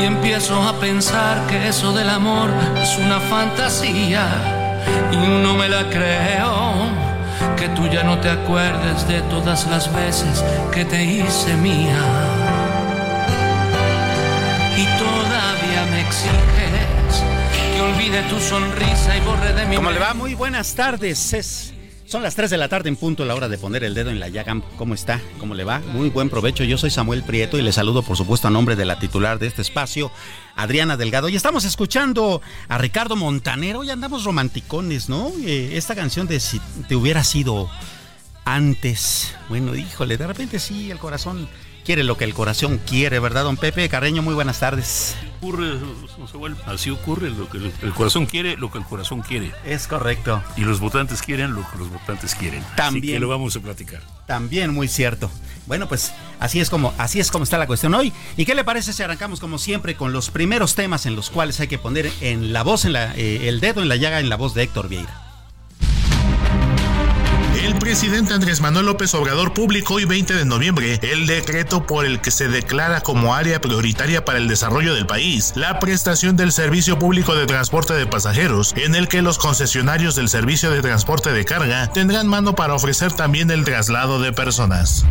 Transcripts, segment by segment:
y empiezo a pensar que eso del amor es una fantasía y no me la creo. Que tú ya no te acuerdes de todas las veces que te hice mía y todavía me exiges que olvide tu sonrisa y borre de mi ¿Cómo le va? Muy buenas tardes. Es son las 3 de la tarde en punto, la hora de poner el dedo en la llaga. ¿Cómo está? ¿Cómo le va? Muy buen provecho. Yo soy Samuel Prieto y le saludo, por supuesto, a nombre de la titular de este espacio, Adriana Delgado. Y estamos escuchando a Ricardo Montanero. Y andamos romanticones, ¿no? Eh, esta canción de Si te hubiera sido antes. Bueno, híjole, de repente sí, el corazón quiere lo que el corazón quiere, ¿verdad, don Pepe Carreño? Muy buenas tardes. Ocurre, así ocurre, lo que el corazón quiere, lo que el corazón quiere. Es correcto. Y los votantes quieren lo que los votantes quieren. También. Así que lo vamos a platicar. También muy cierto. Bueno, pues así es como así es como está la cuestión hoy. ¿Y qué le parece si arrancamos como siempre con los primeros temas en los cuales hay que poner en la voz en la, eh, el dedo en la llaga en la voz de Héctor Vieira? El presidente Andrés Manuel López Obrador publicó hoy 20 de noviembre el decreto por el que se declara como área prioritaria para el desarrollo del país la prestación del servicio público de transporte de pasajeros, en el que los concesionarios del servicio de transporte de carga tendrán mano para ofrecer también el traslado de personas.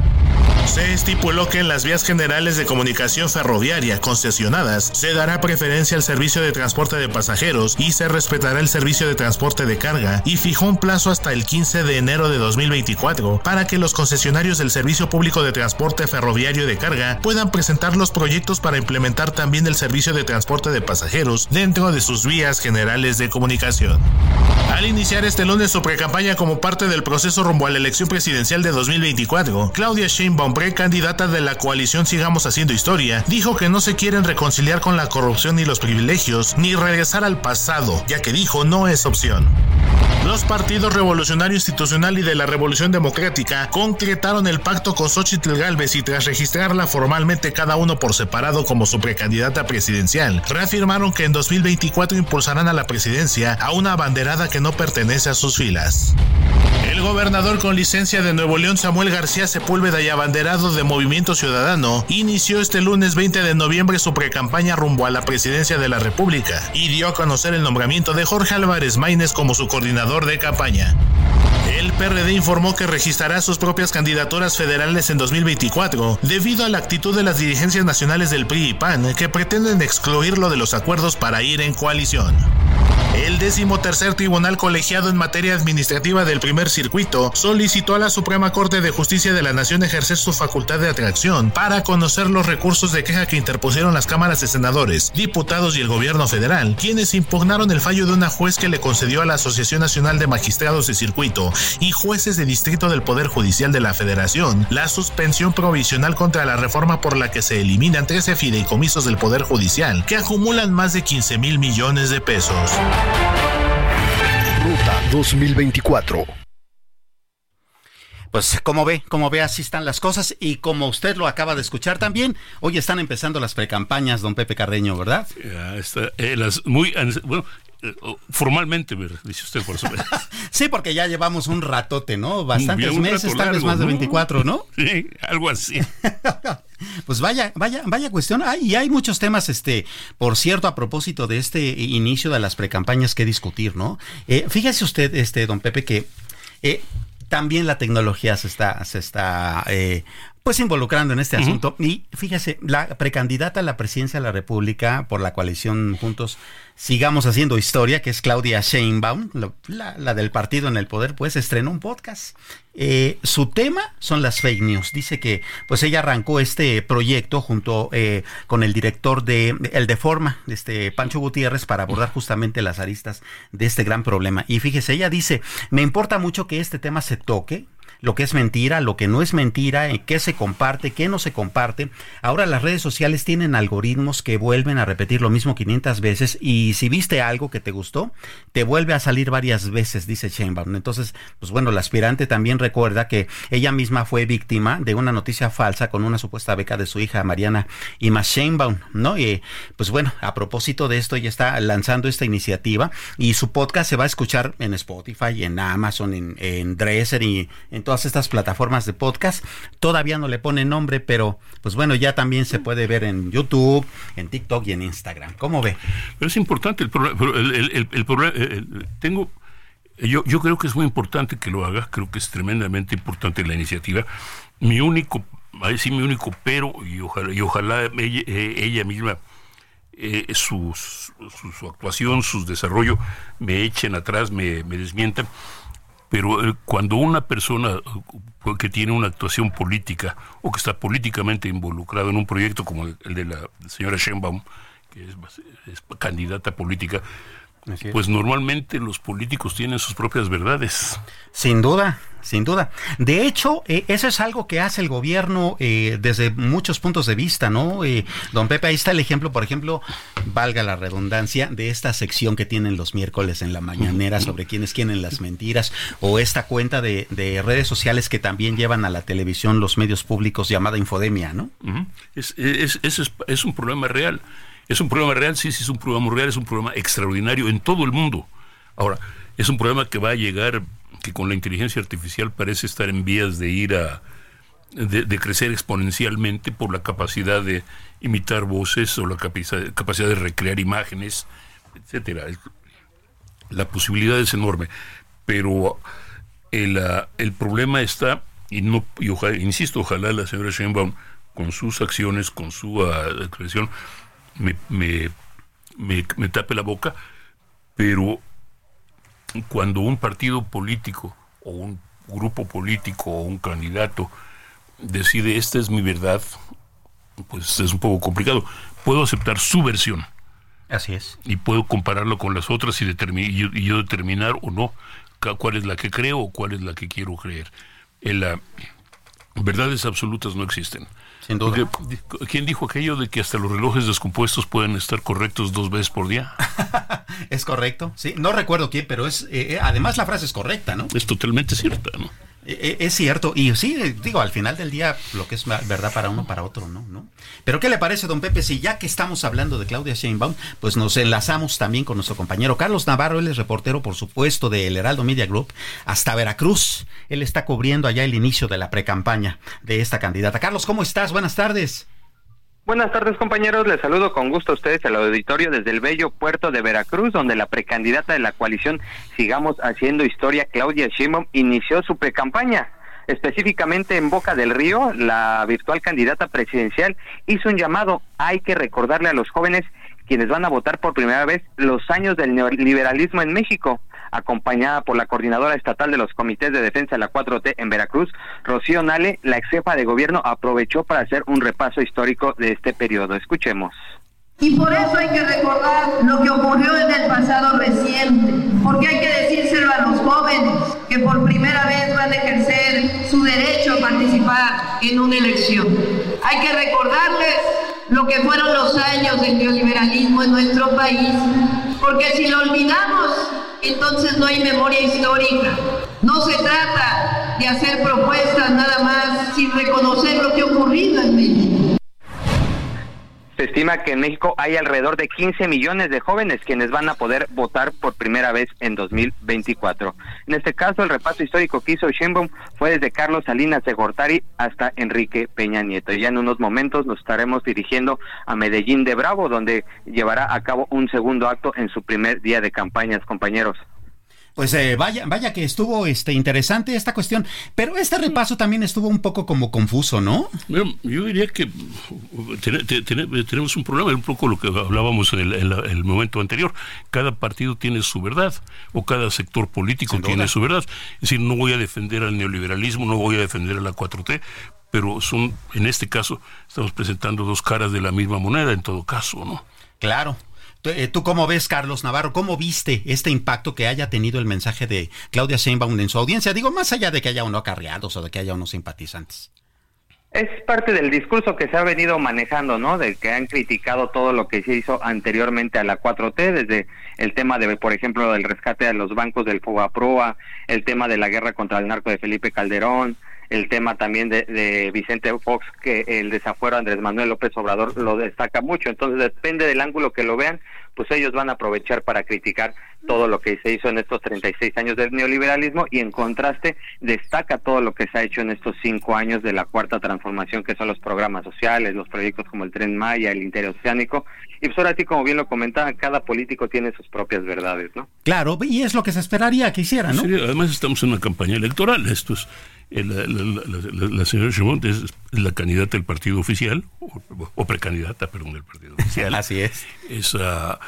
Se estipuló que en las vías generales de comunicación ferroviaria concesionadas se dará preferencia al servicio de transporte de pasajeros y se respetará el servicio de transporte de carga y fijó un plazo hasta el 15 de enero de 2024 para que los concesionarios del servicio público de transporte ferroviario de carga puedan presentar los proyectos para implementar también el servicio de transporte de pasajeros dentro de sus vías generales de comunicación. Al iniciar este lunes su precampaña como parte del proceso rumbo a la elección presidencial de 2024, Claudia Sheinbaum, precandidata de la coalición Sigamos Haciendo Historia, dijo que no se quieren reconciliar con la corrupción y los privilegios, ni regresar al pasado, ya que dijo no es opción. Los partidos Revolucionario Institucional y de la Revolución Democrática concretaron el pacto con Xochitl Galvez y tras registrarla formalmente cada uno por separado como su precandidata presidencial, reafirmaron que en 2024 impulsarán a la presidencia a una abanderada que no pertenece a sus filas. El gobernador con licencia de Nuevo León, Samuel García Sepúlveda y abanderado de Movimiento Ciudadano, inició este lunes 20 de noviembre su precampaña rumbo a la presidencia de la República y dio a conocer el nombramiento de Jorge Álvarez Maínez como su coordinador El PRD informó que registrará sus propias candidaturas federales en 2024 debido a la actitud de las dirigencias nacionales del PRI y PAN que pretenden excluirlo de los acuerdos para ir en coalición. El decimotercer tribunal colegiado en materia administrativa del primer circuito solicitó a la Suprema Corte de Justicia de la Nación ejercer su facultad de atracción para conocer los recursos de queja que interpusieron las cámaras de senadores, diputados y el gobierno federal, quienes impugnaron el fallo de una juez que le concedió a la Asociación Nacional de Magistrados de Circuito y jueces de distrito del Poder Judicial de la Federación la suspensión provisional contra la reforma por la que se eliminan 13 fideicomisos del Poder Judicial que acumulan más de 15 mil millones de pesos. Ruta 2024. Pues como ve, como ve, así están las cosas y como usted lo acaba de escuchar también, hoy están empezando las precampañas, don Pepe Cardeño, ¿verdad? Ya está, eh, las muy, bueno, eh, oh, formalmente, dice usted por supuesto. sí, porque ya llevamos un ratote, ¿no? Bastantes meses, tal vez más de 24, ¿no? Sí, algo así. pues vaya, vaya, vaya cuestión. Hay, y hay muchos temas, este, por cierto, a propósito de este inicio de las precampañas que discutir, ¿no? Eh, fíjese usted, este, don Pepe, que eh, también la tecnología se está, se está eh, pues involucrando en este asunto. Y fíjese, la precandidata a la presidencia de la República por la coalición Juntos Sigamos Haciendo Historia, que es Claudia Sheinbaum, la, del partido en el poder, pues estrenó un podcast. Eh, su tema son las fake news. Dice que pues ella arrancó este proyecto junto eh, con el director de El de Forma, este Pancho Gutiérrez, para abordar justamente las aristas de este gran problema. Y fíjese, ella dice, me importa mucho que este tema se toque, lo que es mentira, lo que no es mentira, qué se comparte, qué no se comparte. Ahora las redes sociales tienen algoritmos que vuelven a repetir lo mismo 500 veces y si viste algo que te gustó, te vuelve a salir varias veces, dice Sheinbaum. Entonces, pues bueno, la aspirante también recuerda que ella misma fue víctima de una noticia falsa con una supuesta beca de su hija Mariana Ima Sheinbaum, ¿no? Y pues bueno, a propósito de esto, ella está lanzando esta iniciativa y su podcast se va a escuchar en Spotify, en Amazon, en, en Dresser y en todas estas plataformas de podcast. Todavía no le pone nombre, pero pues bueno, ya también se puede ver en YouTube, en TikTok y en Instagram. ¿Cómo ve? Es importante el problema. El, el, tengo. Yo, yo creo que es muy importante que lo haga, creo que es tremendamente importante la iniciativa. Mi único, a decir mi único pero, y ojalá, y ojalá ella, eh, misma eh, su, su, actuación, su desarrollo me echen atrás, me, me desmientan pero eh, cuando una persona eh, que tiene una actuación política o que está políticamente involucrado en un proyecto como el de la señora Sheinbaum, que es candidata política, pues normalmente los políticos tienen sus propias verdades. Sin duda, sin duda. De hecho, eh, eso es algo que hace el gobierno eh, desde muchos puntos de vista, ¿no? Eh, don Pepe, ahí está el ejemplo, por ejemplo, valga la redundancia, de esta sección que tienen los miércoles en la mañanera sobre quiénes quieren las mentiras, o esta cuenta de, redes sociales que también llevan a la televisión los medios públicos llamada Infodemia, ¿no? es, es, es un problema real. ¿Es un problema real? Sí, sí, es un problema real, es un problema extraordinario en todo el mundo. Ahora, es un problema que va a llegar, que con la inteligencia artificial parece estar en vías de ir a, de, crecer exponencialmente por la capacidad de imitar voces o la capacidad, capacidad de recrear imágenes, etcétera. La posibilidad es enorme, pero el, ah, el problema está, y no, y ojalá, insisto, ojalá la señora Sheinbaum, con sus acciones, con su ah, expresión, me, me, tape la boca, pero cuando un partido político o un grupo político o un candidato decide esta es mi verdad, pues es un poco complicado. Puedo aceptar su versión. Así es. Y puedo compararlo con las otras y, y, yo, determinar o no cuál es la que creo o cuál es la que quiero creer. En la, verdades absolutas no existen. Sin duda. ¿Quién dijo aquello de que hasta los relojes descompuestos pueden estar correctos dos veces por día? es correcto, sí. No recuerdo quién, pero es. Eh, eh, además, la frase es correcta, ¿no? Es totalmente cierta, ¿no? Eh, es cierto, y sí, digo, al final del día lo que es verdad para uno, para otro, ¿no? ¿no? Pero ¿qué le parece, don Pepe, si ya que estamos hablando de Claudia Sheinbaum, pues nos enlazamos también con nuestro compañero Carlos Navarro, él es reportero, por supuesto, del Heraldo Media Group, hasta Veracruz. Él está cubriendo allá el inicio de la precampaña de esta candidata. Carlos, ¿cómo estás? Buenas tardes. Buenas tardes compañeros, les saludo con gusto a ustedes al auditorio desde el bello puerto de Veracruz, donde la precandidata de la coalición Sigamos Haciendo Historia, Claudia Sheinbaum, inició su precampaña. Específicamente en Boca del Río, la virtual candidata presidencial hizo un llamado, hay que recordarle a los jóvenes quienes van a votar por primera vez los años del neoliberalismo en México acompañada por la coordinadora estatal de los comités de defensa de la 4T en Veracruz, Rocío Nale, la ex jefa de gobierno, aprovechó para hacer un repaso histórico de este periodo. Escuchemos. Y por eso hay que recordar lo que ocurrió en el pasado reciente, porque hay que decírselo a los jóvenes que por primera vez van a ejercer su derecho a participar en una elección. Hay que recordarles lo que fueron los años del neoliberalismo en nuestro país, porque si lo olvidamos, entonces no hay memoria histórica. No se trata de hacer propuestas nada más sin reconocer lo que ha ocurrido en México. Se estima que en México hay alrededor de 15 millones de jóvenes quienes van a poder votar por primera vez en 2024. En este caso, el repaso histórico que hizo Sheinbaum fue desde Carlos Salinas de Gortari hasta Enrique Peña Nieto. Y ya en unos momentos nos estaremos dirigiendo a Medellín de Bravo, donde llevará a cabo un segundo acto en su primer día de campañas, compañeros. Pues eh, vaya, vaya que estuvo este interesante esta cuestión, pero este repaso también estuvo un poco como confuso, ¿no? yo diría que tenemos un problema, un poco lo que hablábamos en el, momento anterior. Cada partido tiene su verdad, o cada sector político tiene su verdad. Es decir, no voy a defender al neoliberalismo, no voy a defender a la 4T, pero son, en este caso, estamos presentando dos caras de la misma moneda, en todo caso, ¿no? Claro. Eh, ¿Tú cómo ves, Carlos Navarro? ¿Cómo viste este impacto que haya tenido el mensaje de Claudia Sheinbaum en su audiencia? Digo, más allá de que haya unos acarreados o de que haya unos simpatizantes. Es parte del discurso que se ha venido manejando, ¿no? De que han criticado todo lo que se hizo anteriormente a la 4T, desde el tema de, por ejemplo, del rescate a los bancos del Proa, el tema de la guerra contra el narco de Felipe Calderón, el tema también de, Vicente Fox, que el desafuero Andrés Manuel López Obrador lo destaca mucho. Entonces, depende del ángulo que lo vean, pues ellos van a aprovechar para criticar todo lo que se hizo en estos 36 años del neoliberalismo y en contraste destaca todo lo que se ha hecho en estos cinco años de la cuarta transformación, que son los programas sociales, los proyectos como el Tren Maya, el Interoceánico. Y pues ahora sí, como bien lo comentaba, cada político tiene sus propias verdades, ¿no? Claro, y es lo que se esperaría que hiciera, ¿no? además estamos en una campaña electoral, esto es la, señora Chimont es la candidata del partido oficial, o, precandidata, perdón, del partido oficial. Así es. Esa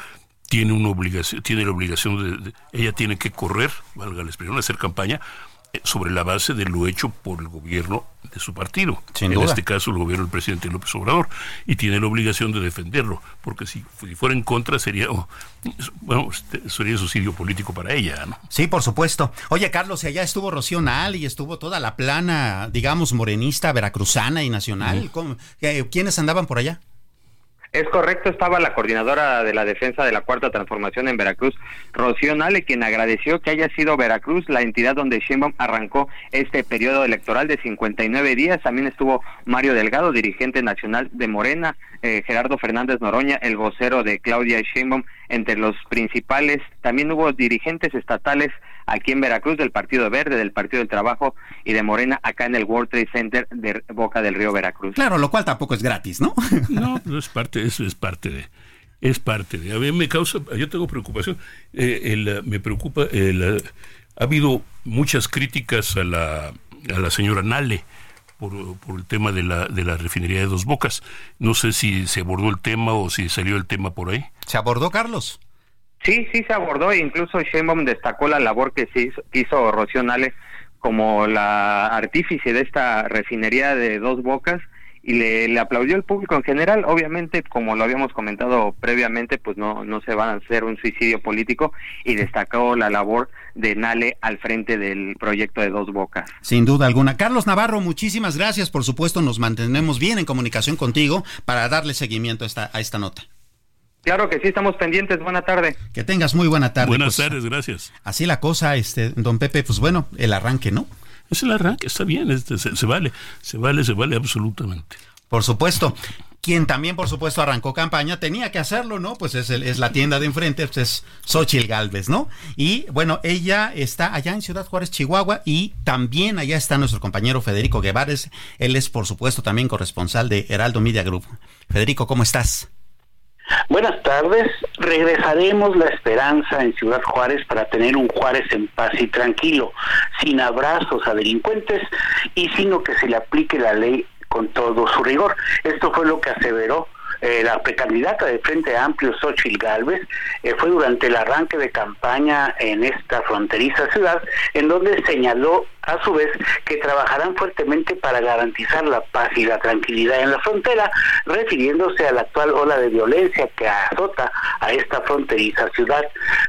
tiene una obligación, tiene la obligación de, ella tiene que correr, valga la expresión, hacer campaña eh, sobre la base de lo hecho por el gobierno de su partido, en este caso el gobierno del presidente López Obrador, y tiene la obligación de defenderlo, porque si, fuera en contra sería, oh, bueno, este, sería suicidio político para ella, ¿no? Sí, por supuesto. Oye, Carlos, allá estuvo Rocío Nal y estuvo toda la plana, digamos, morenista, veracruzana y nacional. ¿Quiénes andaban por allá? Es correcto, estaba la coordinadora de la defensa de la Cuarta Transformación en Veracruz, Rocío Nale, quien agradeció que haya sido Veracruz la entidad donde Sheinbaum arrancó este periodo electoral de 59 días. También estuvo Mario Delgado, dirigente nacional de Morena, eh, Gerardo Fernández Noroña, el vocero de Claudia Sheinbaum, entre los principales. También hubo dirigentes estatales aquí en Veracruz del Partido Verde, del Partido del Trabajo y de Morena acá en el World Trade Center de Boca del Río Veracruz. Claro, lo cual tampoco es gratis, ¿no? no, no es parte, eso es parte de es parte de. A mí me causa, yo tengo preocupación. Eh, me preocupa, ha habido muchas críticas a la, a la señora Nale por, por, el tema de la, de la refinería de Dos Bocas. No sé si se abordó el tema o si salió el tema por ahí. ¿Se abordó, Carlos? Sí, sí se abordó e incluso Sheinbaum destacó la labor que, se hizo, hizo Rocío Nale como la artífice de esta refinería de dos bocas y le, aplaudió el público en general. Obviamente, como lo habíamos comentado previamente, pues no, no se va a hacer un suicidio político y destacó la labor de Nale al frente del proyecto de Dos Bocas. Sin duda alguna. Carlos Navarro, muchísimas gracias. Por supuesto, nos mantenemos bien en comunicación contigo para darle seguimiento a esta, a esta nota. Claro que sí, estamos pendientes. Buena tarde. Que tengas muy buena tarde. Buenas pues, tardes, gracias. Así la cosa, este, don Pepe, pues bueno, el arranque, ¿no? Es el arranque, está bien, este, se, vale, se vale, se vale absolutamente. Por supuesto. Quien también, por supuesto, arrancó campaña, tenía que hacerlo, ¿no? Pues es, es la tienda de enfrente, pues es Xochil Galvez, ¿no? Y bueno, ella está allá en Ciudad Juárez, Chihuahua, y también allá está nuestro compañero Federico Guevara. Él es, por supuesto, también corresponsal de Heraldo Media Group. Federico, ¿cómo estás? Buenas tardes. Regresaremos la esperanza en Ciudad Juárez para tener un Juárez en paz y tranquilo, sin abrazos a delincuentes y sino que se le aplique la ley con todo su rigor. Esto fue lo que aseveró eh, la precandidata de Frente Amplio, Xochitl Galvez, eh, fue durante el arranque de campaña en esta fronteriza ciudad, en donde señaló a su vez que trabajarán fuertemente para garantizar la paz y la tranquilidad en la frontera, refiriéndose a la actual ola de violencia que azota a esta fronteriza ciudad.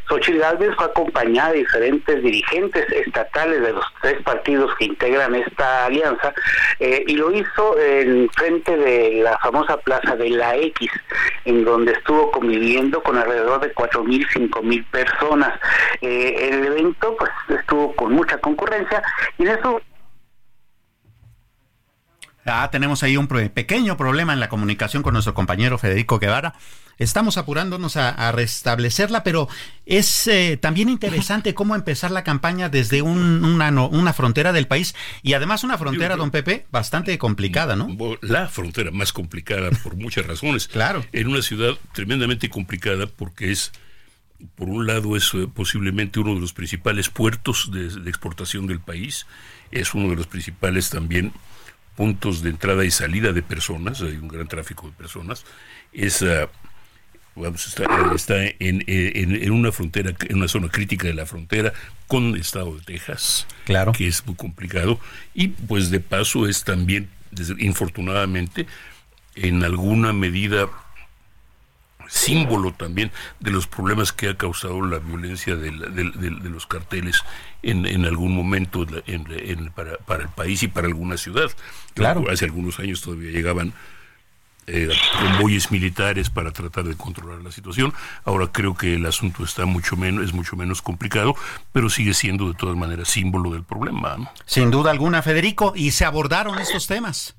Xochitl Gálvez fue acompañada de diferentes dirigentes estatales de los tres partidos que integran esta alianza eh, y lo hizo en frente de la famosa plaza de la X, en donde estuvo conviviendo con alrededor de cuatro mil, cinco mil personas. Eh, el evento pues estuvo con mucha concurrencia y en eso Ah, tenemos ahí un pequeño problema en la comunicación con nuestro compañero Federico Guevara. Estamos apurándonos a, restablecerla, pero es eh, también interesante cómo empezar la campaña desde una, una, frontera del país y además una frontera, don Pepe, bastante complicada, ¿no? La frontera más complicada por muchas razones. claro. En una ciudad tremendamente complicada porque es por un lado es eh, posiblemente uno de los principales puertos de, exportación del país, es uno de los principales también puntos de entrada y salida de personas, hay un gran tráfico de personas, es, uh, está, en, en, una frontera, en una zona crítica de la frontera con el estado de Texas, claro. que es muy complicado, y pues de paso es también, infortunadamente, en alguna medida símbolo también de los problemas que ha causado la violencia de, los carteles en, en algún momento para, para, el país y para alguna ciudad. Claro. Hace algunos años todavía llegaban eh, convoyes militares para tratar de controlar la situación. Ahora creo que el asunto está mucho menos, es mucho menos complicado, pero sigue siendo de todas maneras símbolo del problema. Sin duda alguna, Federico, y se abordaron estos temas.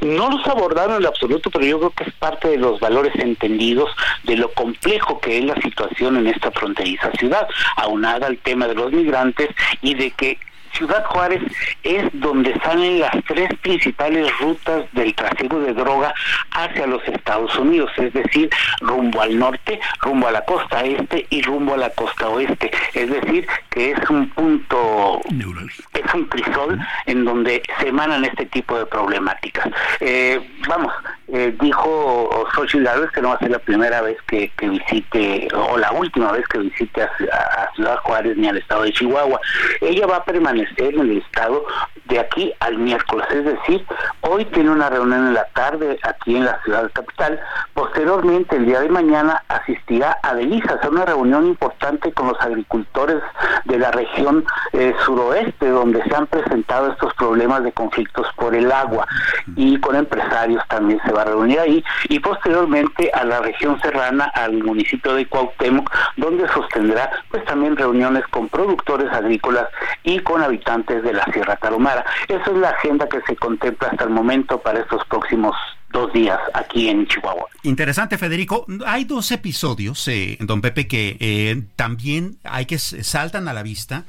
No los abordaron en absoluto, pero yo creo que es parte de los valores entendidos de lo complejo que es la situación en esta fronteriza ciudad, aunada al tema de los migrantes y de que Ciudad Juárez es donde salen las tres principales rutas del tráfico de droga hacia los Estados Unidos, es decir, rumbo al norte, rumbo a la costa este y rumbo a la costa oeste. Es decir, que es un punto, es un crisol en donde se emanan este tipo de problemáticas. Eh, vamos, eh, dijo Xochitl Gálvez que no va a ser la primera vez que, visite, o la última vez que visite a Ciudad Juárez ni al estado de Chihuahua. Ella va a permanecer en el estado de aquí al miércoles, es decir, hoy tiene una reunión en la tarde aquí en la ciudad capital, posteriormente el día de mañana asistirá a Delizas, a una reunión importante con los agricultores de la región eh, suroeste, donde se han presentado estos problemas de conflictos por el agua, y con empresarios también se va a reunir ahí, y posteriormente a la región serrana, al municipio de Cuauhtémoc, donde sostendrá pues también reuniones con productores agrícolas y con habitantes de la Sierra Tarahumara. Esa es la agenda que se contempla hasta el momento para estos próximos dos días aquí en Chihuahua. Interesante, Federico. Hay dos episodios, eh, don Pepe, que eh, también hay que saltan a la vista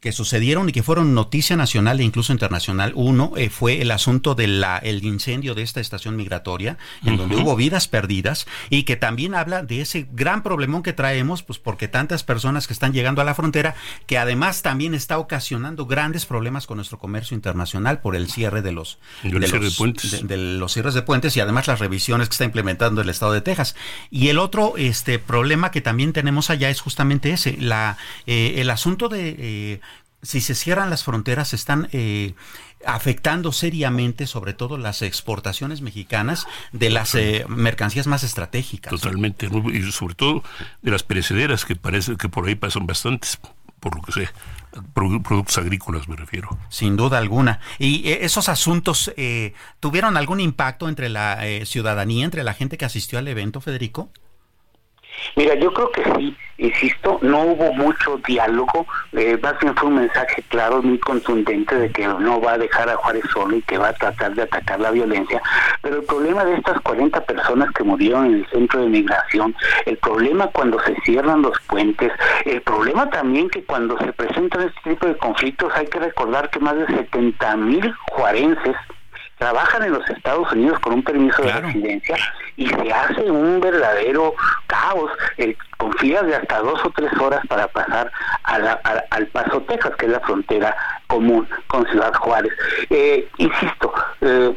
que sucedieron y que fueron noticia nacional e incluso internacional. Uno eh, fue el asunto del el incendio de esta estación migratoria, en donde hubo vidas perdidas, y que también habla de ese gran problemón que traemos, pues porque tantas personas que están llegando a la frontera, que además también está ocasionando grandes problemas con nuestro comercio internacional por el cierre de los, de los, puentes. De, los cierres de puentes y además las revisiones que está implementando el estado de Texas. Y el otro este problema que también tenemos allá es justamente ese, la, eh, el asunto de eh, si se cierran las fronteras, están eh, afectando seriamente, sobre todo las exportaciones mexicanas de las eh, mercancías más estratégicas. Totalmente, y sobre todo de las perecederas, que parece que por ahí pasan bastantes, por lo que sé. Productos agrícolas me refiero. Sin duda alguna. ¿Y eh, esos asuntos tuvieron algún impacto entre la ciudadanía, entre la gente que asistió al evento, Federico? Mira, yo creo que sí, insisto, no hubo mucho diálogo, eh, más bien fue un mensaje claro, muy contundente de que no va a dejar a Juárez solo y que va a tratar de atacar la violencia, pero el problema de estas 40 personas que murieron en el centro de migración, el problema cuando se cierran los puentes, el problema también que cuando se presentan este tipo de conflictos hay que recordar que más de 70 mil juarenses trabajan en los Estados Unidos con un permiso de residencia y se hace un verdadero caos eh, con filas de hasta dos o tres horas para pasar al Paso, Texas, que es la frontera común con Ciudad Juárez. Eh, insisto, eh,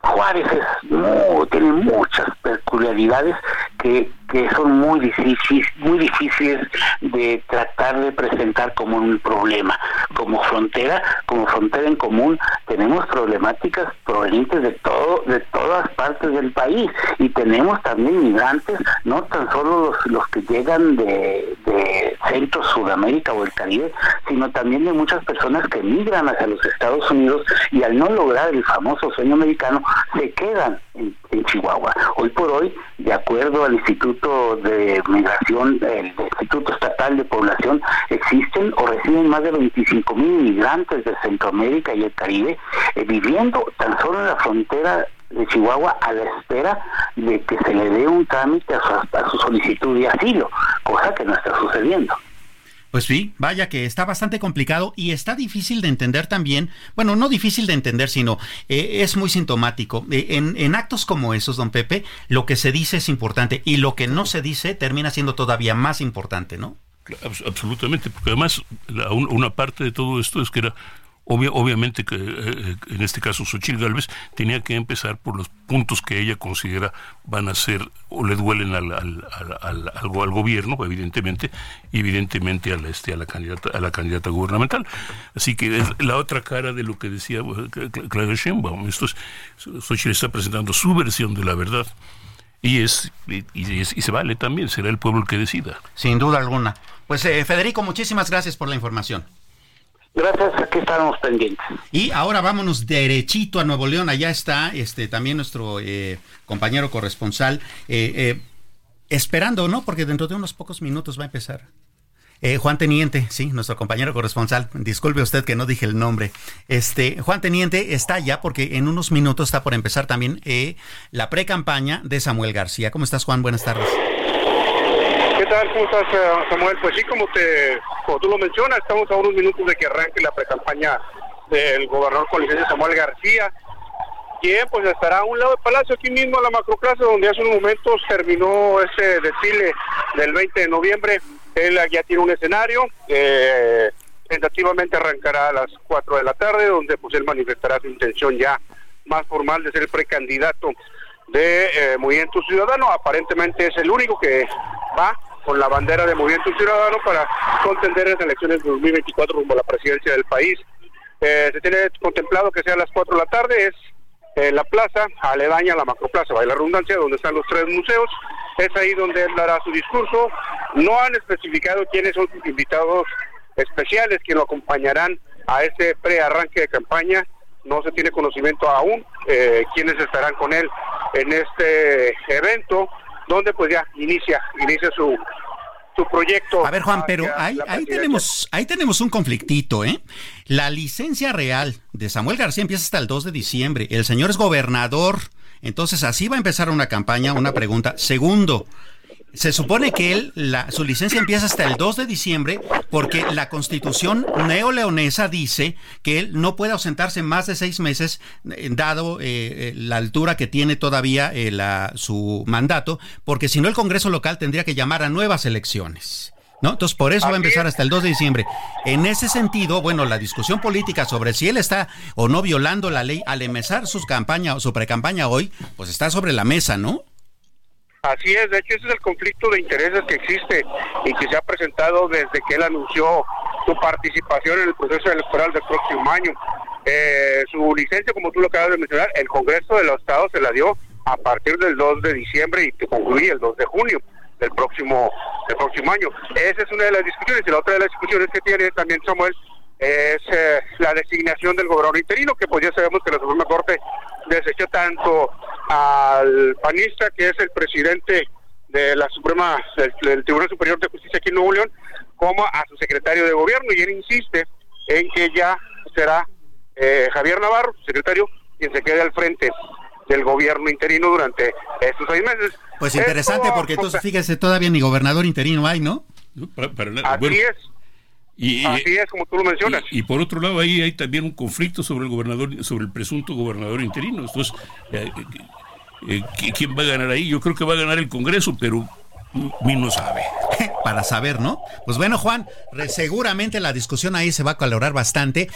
Juárez es, tiene muchas peculiaridades que, que son muy difíciles, muy difíciles de tratar de presentar como un problema. Como frontera, como frontera en común, tenemos problemáticas provenientes de todo, de todas partes del país y tenemos también migrantes, no tan solo los, que llegan de, de Centro, Sudamérica o el Caribe, sino también de muchas personas que migran hacia los Estados Unidos y al no lograr el famoso sueño americano se quedan en, Chihuahua. Hoy por hoy, de acuerdo al Instituto de Migración del Instituto Estatal de Población, existen o reciben más de 25 mil inmigrantes de Centroamérica y el Caribe eh, viviendo tan solo en la frontera de Chihuahua a la espera de que se le dé un trámite a su, a su solicitud de asilo, cosa que no está sucediendo. Pues sí, vaya que está bastante complicado y está difícil de entender también. Bueno, no difícil de entender, sino eh, es muy sintomático. Eh, en, en, actos como esos, don Pepe, lo que se dice es importante y lo que no se dice termina siendo todavía más importante, ¿no? Absolutamente, porque además la, una parte de todo esto es que era obviamente que eh, en este caso Xochitl Galvez tenía que empezar por los puntos que ella considera van a ser o le duelen al, al, al, gobierno, evidentemente, y evidentemente a la, este, a la candidata a la candidata gubernamental. Así que es la otra cara de lo que decía eh, Clara Sheinbaum. Esto es, Xochitl está presentando su versión de la verdad. Y es, y, y, se vale también, será el pueblo el que decida. Sin duda alguna. Pues eh, Federico, muchísimas gracias por la información. Gracias, aquí estamos pendientes. Y ahora vámonos derechito a Nuevo León. Allá está este también nuestro eh, compañero corresponsal, eh, eh, esperando, ¿no? Porque dentro de unos pocos minutos va a empezar. Eh, Juan Teniente, sí, nuestro compañero corresponsal. Disculpe usted que no dije el nombre. Este Juan Teniente está ya porque en unos minutos está por empezar también eh, la pre-campaña de Samuel García. ¿Cómo estás, Juan? Buenas tardes. ¿Qué tal? ¿Cómo estás, Samuel? Pues sí, como, te, como tú lo mencionas, estamos a unos minutos de que arranque la precampaña del gobernador con licencia Samuel García, quien pues estará a un lado del palacio, aquí mismo a la macroplaza, donde hace unos momentos terminó ese desfile del 20 de noviembre. Él ya tiene un escenario, eh, tentativamente arrancará a las 4 de la tarde, donde pues él manifestará su intención ya más formal de ser precandidato de eh, Movimiento Ciudadano. Aparentemente es el único que va con la bandera de Movimiento Ciudadano para contender en las elecciones de 2024 rumbo a la presidencia del país. Eh, se tiene contemplado que sea a las 4 de la tarde, es eh, la plaza, aledaña a la macroplaza, va la redundancia, donde están los tres museos, es ahí donde él dará su discurso. No han especificado quiénes son sus invitados especiales que lo acompañarán a ese prearranque de campaña. No se tiene conocimiento aún eh, quiénes estarán con él en este evento donde pues ya inicia, inicia su, su proyecto. A ver, Juan, pero ahí, ahí tenemos, ahí tenemos un conflictito, ¿eh? La licencia real de Samuel García empieza hasta el 2 de diciembre. El señor es gobernador. Entonces, así va a empezar una campaña, una pregunta. Segundo, se supone que él, la, su licencia empieza hasta el 2 de diciembre porque la constitución neoleonesa dice que él no puede ausentarse más de seis meses, eh, dado eh, eh, la altura que tiene todavía eh, la, su mandato, porque si no el Congreso local tendría que llamar a nuevas elecciones. ¿No? Entonces, por eso va a empezar hasta el 2 de diciembre. En ese sentido, bueno, la discusión política sobre si él está o no violando la ley al empezar su campaña o su precampaña hoy, pues está sobre la mesa, ¿no? Así es, de hecho ese es el conflicto de intereses que existe y que se ha presentado desde que él anunció su participación en el proceso electoral del próximo año. Eh, su licencia, como tú lo acabas de mencionar, el Congreso de los Estados se la dio a partir del 2 de diciembre y que concluye el 2 de junio del próximo del próximo año. Esa es una de las discusiones y la otra de las discusiones que tiene también Samuel es eh, la designación del gobernador interino, que pues ya sabemos que la Suprema Corte desechó tanto al panista, que es el presidente de la Suprema, del, del, Tribunal Superior de Justicia aquí en Nuevo León, como a su secretario de gobierno, y él insiste en que ya será eh, Javier Navarro, su secretario, quien se quede al frente del gobierno interino durante estos seis meses. Pues interesante, Esto, porque entonces fíjese, todavía ni gobernador interino hay, ¿no? Para Así bueno. es. Y, Así es, como tú lo mencionas. Y, y, por otro lado, ahí hay también un conflicto sobre el gobernador, sobre el presunto gobernador interino. Entonces, eh, eh, ¿quién va a ganar ahí? Yo creo que va a ganar el Congreso, pero no sabe. Para saber, ¿no? Pues bueno, Juan, seguramente la discusión ahí se va a calorar bastante.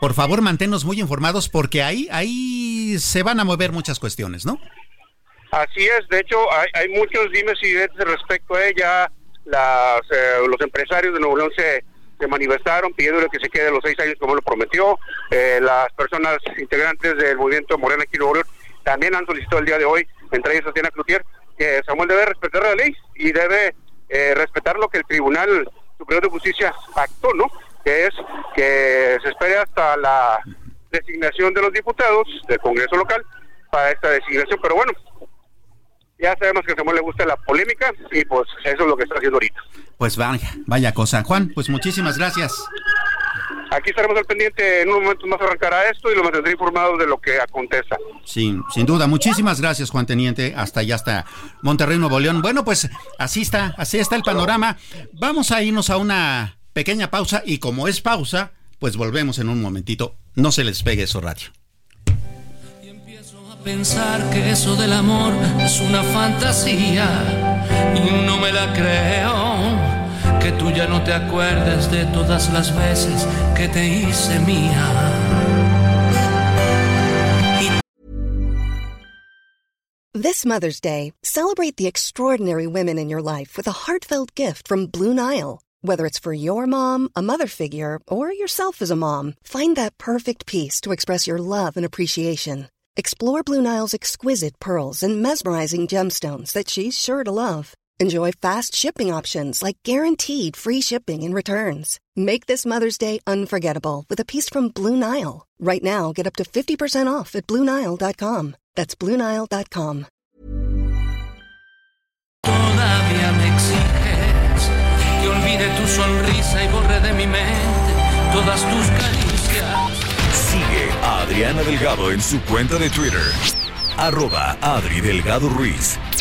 Por favor, manténnos muy informados porque ahí, ahí se van a mover muchas cuestiones, ¿no? Así es, de hecho, hay, hay muchos dimes y diretes respecto a ella. Las, eh, los empresarios de Nuevo León se se manifestaron pidiéndole que se quede los seis años como lo prometió. Eh, las personas integrantes del movimiento Morena aquí también han solicitado el día de hoy, entre ellos Tatiana Cloutier, que Samuel debe respetar la ley y debe eh, respetar lo que el Tribunal Superior de Justicia pactó, ¿no? Que es que se espere hasta la designación de los diputados del Congreso local para esta designación. Pero bueno, ya sabemos que a Samuel le gusta la polémica y pues eso es lo que está haciendo ahorita. Pues vaya, vaya cosa. Juan, pues muchísimas gracias. Aquí estaremos al pendiente, en un momento más arrancará esto y lo mantendré informado de lo que aconteza. Sin, sin duda, muchísimas gracias Juan Teniente, hasta allá hasta Monterrey, Nuevo León. Bueno, pues así está, así está el panorama. Vamos a irnos a una pequeña pausa y como es pausa, pues volvemos en un momentito. No se les pegue eso radio. Y empiezo a pensar que eso del amor es una fantasía y no me la creo tú ya no te acuerdes de todas las veces que te hice mía. This Mother's Day, celebrate the extraordinary women in your life with a heartfelt gift from Blue Nile. Whether it's for your mom, a mother figure, or yourself as a mom, find that perfect piece to express your love and appreciation. Explore Blue Nile's exquisite pearls and mesmerizing gemstones that she's sure to love. Enjoy fast shipping options like guaranteed free shipping and returns. Make this Mother's Day unforgettable with a piece from Blue Nile. Right now, get up to 50% off at BlueNile.com. That's BlueNile.com. Todavía me exiges que olvide tu sonrisa y borre de mi mente todas tus caricias. Sigue a Adriana Delgado en su cuenta de Twitter. Arroba Adri Delgado Ruiz.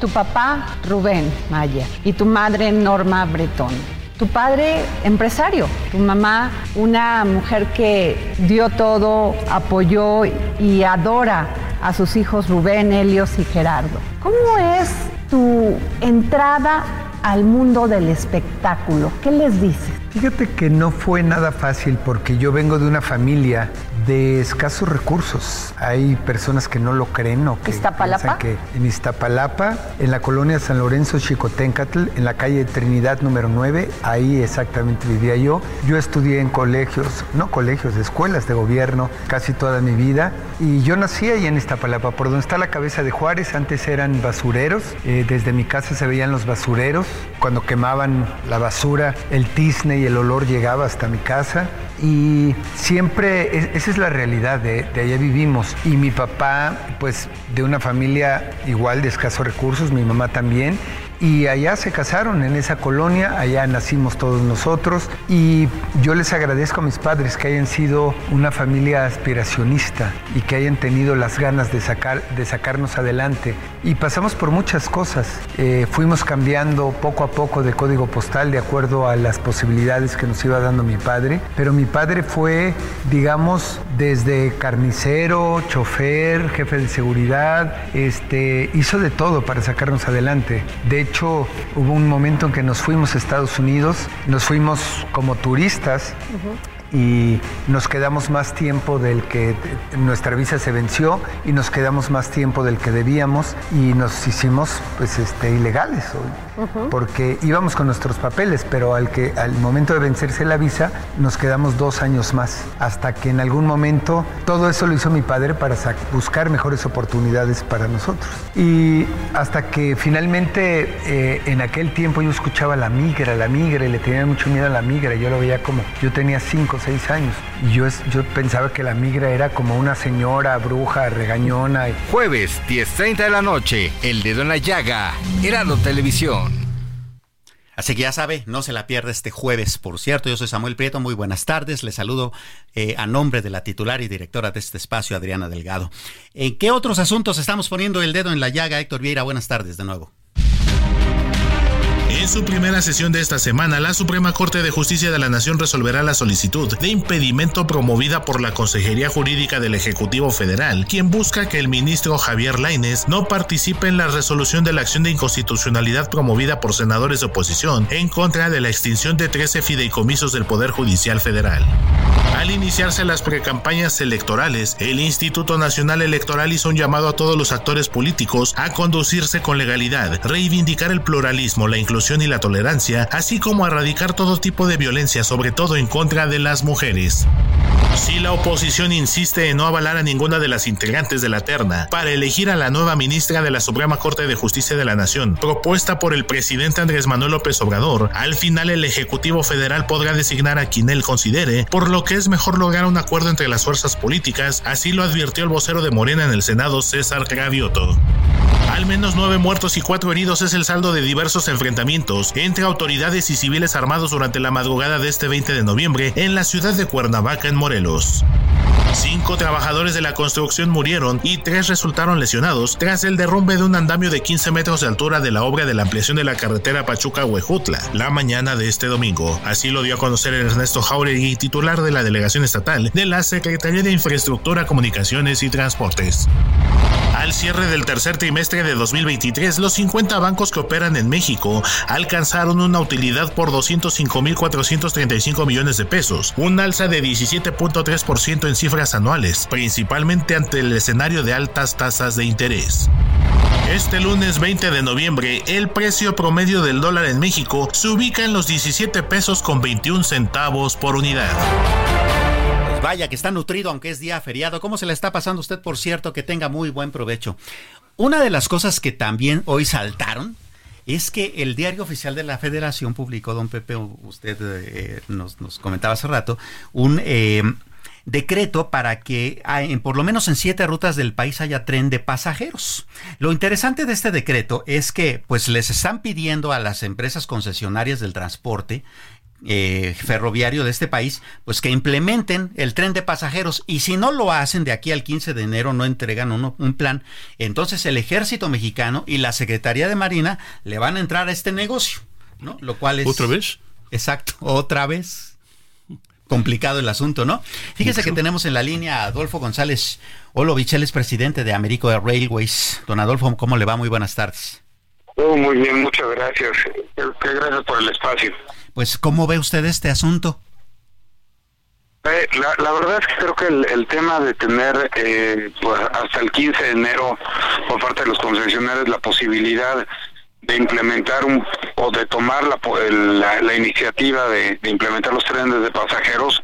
Tu papá, Rubén Mayer, y tu madre, Norma Bretón. Tu padre, empresario. Tu mamá, una mujer que dio todo, apoyó y adora a sus hijos Rubén, Helios y Gerardo. ¿Cómo es tu entrada al mundo del espectáculo? ¿Qué les dices? Fíjate que no fue nada fácil porque yo vengo de una familia de escasos recursos. Hay personas que no lo creen o que ¿Iztapalapa? piensan que en Iztapalapa, en la colonia San Lorenzo Chicoténcatl, en la calle Trinidad número 9, ahí exactamente vivía yo. Yo estudié en colegios, no colegios, escuelas de gobierno casi toda mi vida y yo nací ahí en Iztapalapa, por donde está la cabeza de Juárez, antes eran basureros, eh, desde mi casa se veían los basureros, cuando quemaban la basura, el tizne y el olor llegaba hasta mi casa y siempre es- esa es la realidad de, de allá vivimos. Y mi papá pues de una familia igual de escasos recursos mi mamá también y allá se casaron en esa colonia allá nacimos todos nosotros. Y yo les agradezco a mis padres que hayan sido una familia aspiracionista y que hayan tenido las ganas de sacar de sacarnos adelante. Y pasamos por muchas cosas. Eh, fuimos cambiando poco a poco de código postal de acuerdo a las posibilidades que nos iba dando mi padre. Pero mi padre fue digamos desde carnicero chofer jefe de seguridad este hizo de todo para sacarnos adelante. De hecho hubo un momento en que nos fuimos a Estados Unidos nos fuimos como turistas y nos quedamos más tiempo del que nuestra visa se venció y nos quedamos más tiempo del que debíamos y nos hicimos pues este ilegales hoy. Porque íbamos con nuestros papeles pero al que al momento de vencerse la visa nos quedamos dos años más. Hasta que en algún momento todo eso lo hizo mi padre para buscar mejores oportunidades para nosotros. Y hasta que finalmente eh, en aquel tiempo yo escuchaba la migra la migra y le tenía mucho miedo a la migra. Yo lo veía como yo tenía cinco o seis años y yo, es- yo pensaba que la migra era como una señora bruja regañona Jueves, 10.30 de la noche, El Dedo en la Llaga, Heraldo Televisión. Así que ya sabe, no se la pierda este jueves. Por cierto, yo soy Samuel Prieto, muy buenas tardes. Le saludo eh, a nombre de la titular y directora de este espacio, Adriana Delgado. ¿En qué otros asuntos estamos poniendo el dedo en la llaga, Héctor Vieira? Buenas tardes de nuevo. En su primera sesión de esta semana, la Suprema Corte de Justicia de la Nación resolverá la solicitud de impedimento promovida por la Consejería Jurídica del Ejecutivo Federal, quien busca que el ministro Javier Laines no participe en la resolución de la acción de inconstitucionalidad promovida por senadores de oposición en contra de la extinción de 13 fideicomisos del Poder Judicial Federal. Al iniciarse las precampañas electorales, el Instituto Nacional Electoral hizo un llamado a todos los actores políticos a conducirse con legalidad, reivindicar el pluralismo, la inclusión y la tolerancia, así como erradicar todo tipo de violencia, sobre todo en contra de las mujeres. Si la oposición insiste en no avalar a ninguna de las integrantes de la terna para elegir a la nueva ministra de la Suprema Corte de Justicia de la Nación, propuesta por el presidente Andrés Manuel López Obrador, al final el Ejecutivo Federal podrá designar a quien él considere, por lo que es mejor lograr un acuerdo entre las fuerzas políticas, así lo advirtió el vocero de Morena en el Senado, César Gravioto. Al menos nueve muertos y cuatro heridos es el saldo de diversos enfrentamientos entre autoridades y civiles armados durante la madrugada de este 20 de noviembre en la ciudad de Cuernavaca, en Morelos. Cinco trabajadores de la construcción murieron y tres resultaron lesionados tras el derrumbe de un andamio de 15 metros de altura de la obra de la ampliación de la carretera Pachuca-Huejutla la mañana de este domingo. Así lo dio a conocer Ernesto Jauregui, titular de la delegación estatal de la Secretaría de Infraestructura, Comunicaciones y Transportes. Al cierre del tercer trimestre de 2023, los 50 bancos que operan en México alcanzaron una utilidad por 205.435 millones de pesos, un alza de 17.3% en cifras anuales, principalmente ante el escenario de altas tasas de interés. Este lunes 20 de noviembre, el precio promedio del dólar en México se ubica en los 17 pesos con 21 centavos por unidad. Vaya que está nutrido, aunque es día feriado. ¿Cómo se le está pasando usted, por cierto? Que tenga muy buen provecho. Una de las cosas que también hoy saltaron es que el diario oficial de la Federación publicó, don Pepe, usted eh, nos, comentaba hace rato, un eh, decreto para que en, por lo menos en siete rutas del país haya tren de pasajeros. Lo interesante de este decreto es que pues les están pidiendo a las empresas concesionarias del transporte eh, ferroviario de este país, pues que implementen el tren de pasajeros y si no lo hacen de aquí al 15 de enero, no entregan un plan, entonces el ejército mexicano y la Secretaría de Marina le van a entrar a este negocio, ¿no? Lo cual es... ¿Otra vez? Exacto, otra vez complicado el asunto, ¿no? Fíjese que tenemos en la línea a Adolfo González Olovich, él es presidente de Américo de Railways. Don Adolfo, ¿cómo le va? Muy buenas tardes. Oh, muy bien, muchas gracias. Gracias por el espacio. Pues, ¿cómo ve usted este asunto? Eh, la, verdad es que creo que el, tema de tener eh, pues, hasta el 15 de enero por parte de los concesionarios la posibilidad de implementar un, o de tomar la, la, iniciativa de, implementar los trenes de pasajeros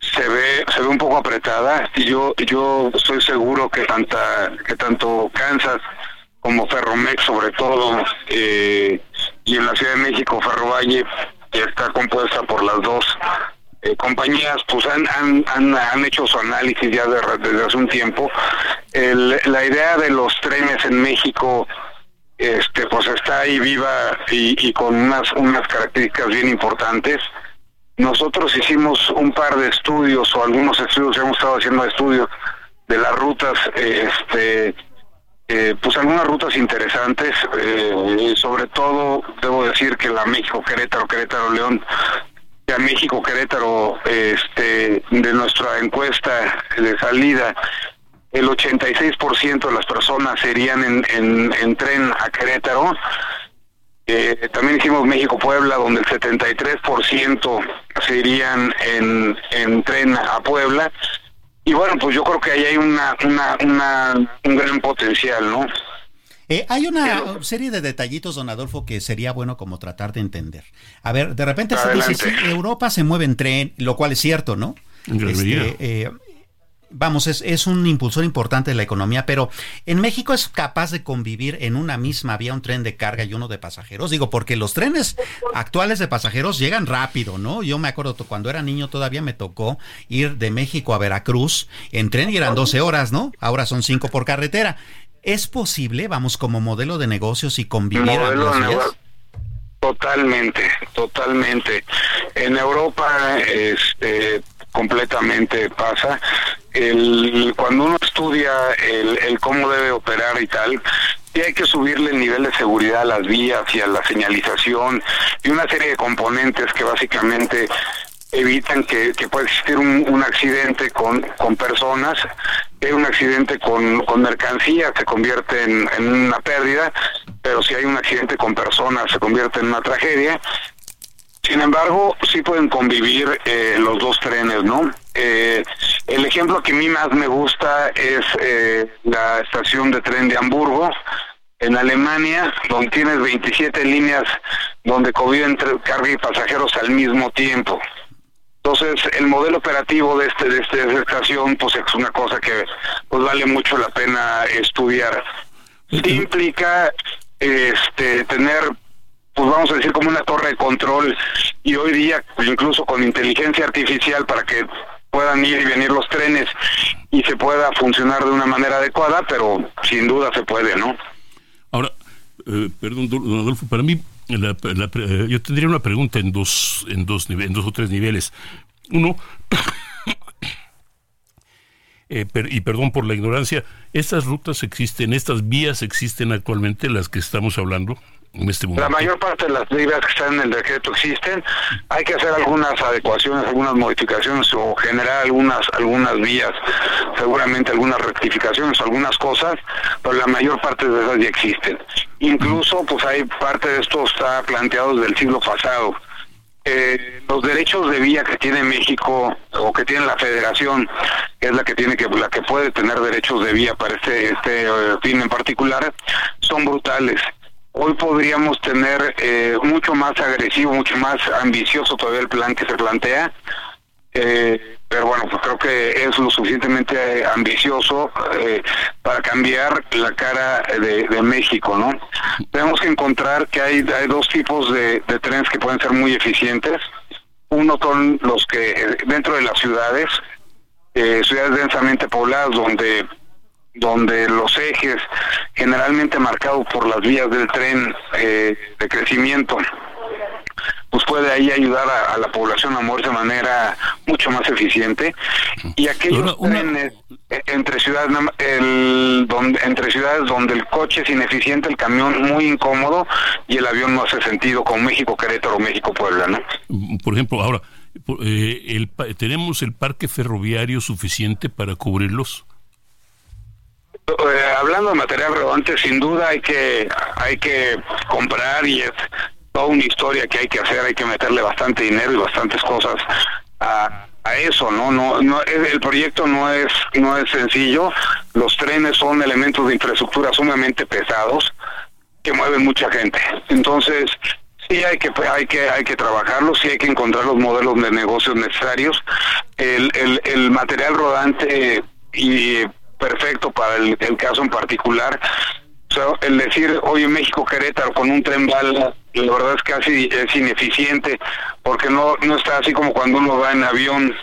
se ve se ve un poco apretada y yo yo estoy seguro que tanta que tanto Kansas como Ferromex sobre todo eh, y en la Ciudad de México Ferrovalle que está compuesta por las dos eh, compañías pues han, han, han, han, hecho su análisis ya desde hace un tiempo. La idea de los trenes en México este pues está ahí viva y, con unas unas características bien importantes. Nosotros hicimos un par de estudios o algunos estudios hemos estado haciendo estudios de las rutas este eh, pues algunas rutas interesantes eh, sobre todo debo decir que la México Querétaro Querétaro León a México Querétaro este de nuestra encuesta de salida el 86% de las personas serían en, en, tren a Querétaro. Eh, también hicimos México-Puebla, donde el 73% se irían en, en tren a Puebla. Y bueno, pues yo creo que ahí hay una, una, una un gran potencial, ¿no? Eh, hay una serie de detallitos, don Adolfo, que sería bueno como tratar de entender. A ver, de repente se dice, sí, Europa se mueve en tren, lo cual es cierto, ¿no? Este, eh, vamos, es, es, un impulsor importante de la economía, pero en México es capaz de convivir en una misma vía un tren de carga y uno de pasajeros. Digo, porque los trenes actuales de pasajeros llegan rápido, ¿no? Yo me acuerdo cuando era niño todavía me tocó ir de México a Veracruz en tren y eran 12 horas, ¿no? Ahora son 5 por carretera. ¿Es posible, vamos, como modelo de negocios y convivir Totalmente, totalmente. En Europa, este, completamente pasa. El, cuando uno estudia el, el cómo debe operar y tal, sí hay que subirle el nivel de seguridad a las vías y a la señalización y una serie de componentes que básicamente evitan que, pueda existir un, accidente con, con personas, que un accidente con, con mercancía se convierte en, en una pérdida, pero si hay un accidente con personas se convierte en una tragedia. Sin embargo, sí pueden convivir eh, los dos trenes, ¿no? Eh, el ejemplo que a mí más me gusta es eh, la estación de tren de Hamburgo, en Alemania, donde tienes 27 líneas donde conviven carga y pasajeros al mismo tiempo. Entonces, el modelo operativo de este de, este, de esta estación, pues es una cosa que pues vale mucho la pena estudiar. Sí implica este tener pues vamos a decir como una torre de control y hoy día pues, incluso con inteligencia artificial para que puedan ir y venir los trenes y se pueda funcionar de una manera adecuada, pero sin duda se puede, ¿no? Ahora, eh, perdón, don Adolfo, para mí la- la eh, yo tendría una pregunta en dos, en dos, en dos o tres niveles. Uno, eh, y perdón por la ignorancia, ¿estas rutas existen, estas vías existen actualmente, las que estamos hablando este? La mayor parte de las vías que están en el decreto existen. Hay que hacer algunas adecuaciones, algunas modificaciones o generar algunas algunas vías, seguramente algunas rectificaciones, algunas cosas, pero la mayor parte de esas ya existen. Incluso, pues hay parte de esto está planteado desde el siglo pasado. Eh, los derechos de vía que tiene México o que tiene la Federación, que es la que tiene que la que puede tener derechos de vía para este este eh, fin en particular, son brutales. Hoy podríamos tener eh, mucho más agresivo, mucho más ambicioso todavía el plan que se plantea. Eh, pero bueno, pues creo que es lo suficientemente eh, ambicioso eh, para cambiar la cara de, México, ¿no? Tenemos que encontrar que hay, hay dos tipos de, de trenes que pueden ser muy eficientes. Uno son los que eh, dentro de las ciudades, eh, ciudades densamente pobladas donde donde los ejes generalmente marcados por las vías del tren eh, de crecimiento pues puede ahí ayudar a, a la población a moverse de manera mucho más eficiente y aquellos trenes eh, entre ciudades el, donde, entre ciudades donde el coche es ineficiente el camión muy incómodo y el avión no hace sentido como México Querétaro México Puebla no Por ejemplo, ahora, eh, el ¿tenemos el parque ferroviario suficiente para cubrirlos? Eh, hablando de material rodante, sin duda hay que hay que comprar y es toda una historia que hay que hacer, hay que meterle bastante dinero y bastantes cosas a, a eso, ¿no? No, no el proyecto no es no es sencillo. Los trenes son elementos de infraestructura sumamente pesados que mueven mucha gente. Entonces, sí hay que hay que hay que trabajarlo, sí hay que encontrar los modelos de negocios necesarios. El, el material rodante y perfecto para el, el caso en particular. O sea, el decir, oye, México Querétaro con un tren bala, la verdad es casi es ineficiente, porque no no está así como cuando uno va en avión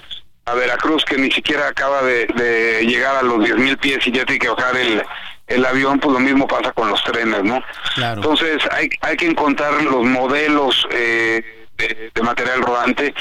a Veracruz, que ni siquiera acaba de, de llegar a los 10.000 pies y ya tiene que bajar el, el avión, pues lo mismo pasa con los trenes, ¿no? Claro. Entonces hay, hay que encontrar los modelos eh, de, de material rodante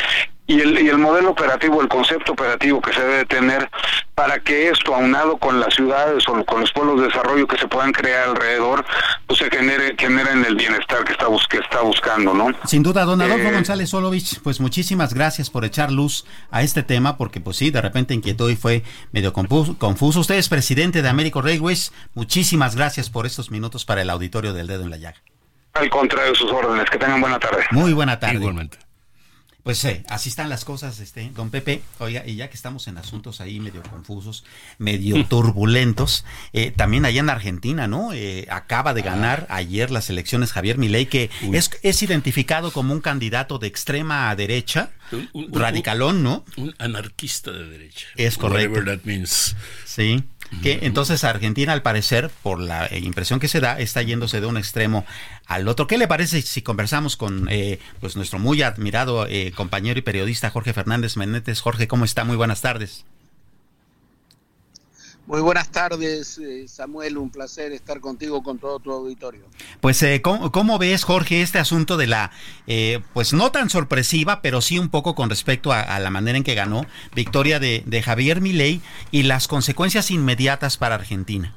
y el, y el modelo operativo, el concepto operativo que se debe tener para que esto, aunado con las ciudades o con los pueblos de desarrollo que se puedan crear alrededor, pues se genere, generen el bienestar que está, bus- que está buscando, ¿no? Sin duda, don Adolfo Eh, González Solovich, pues muchísimas gracias por echar luz a este tema, porque pues sí, de repente inquietó y fue medio confuso. confuso. Usted es presidente de Américo Railways, muchísimas gracias por estos minutos para el auditorio del dedo en la llaga. Al contrario de sus órdenes, que tengan buena tarde. Muy buena tarde. Igualmente. Pues eh, así están las cosas, este, don Pepe. Oiga, y ya que estamos en asuntos ahí medio confusos, medio turbulentos, eh, también allá en Argentina, ¿no? Eh, acaba de ganar ayer las elecciones Javier Milei, que es, es identificado como un candidato de extrema derecha, Un- un- radicalón, ¿no? Un anarquista de derecha. Es correcto. Whatever that means. Sí. Que entonces Argentina, al parecer, por la eh, impresión que se da, está yéndose de un extremo al otro. ¿Qué le parece si conversamos con eh, pues nuestro muy admirado eh, compañero y periodista Jorge Fernández Menéndez? Jorge, ¿cómo está? Muy buenas tardes. Muy buenas tardes, eh, Samuel. Un placer estar contigo con todo tu auditorio. Pues, eh, ¿cómo, ves, Jorge, este asunto de la, eh, pues no tan sorpresiva, pero sí un poco con respecto a, la manera en que ganó victoria de, de Javier Milei y las consecuencias inmediatas para Argentina?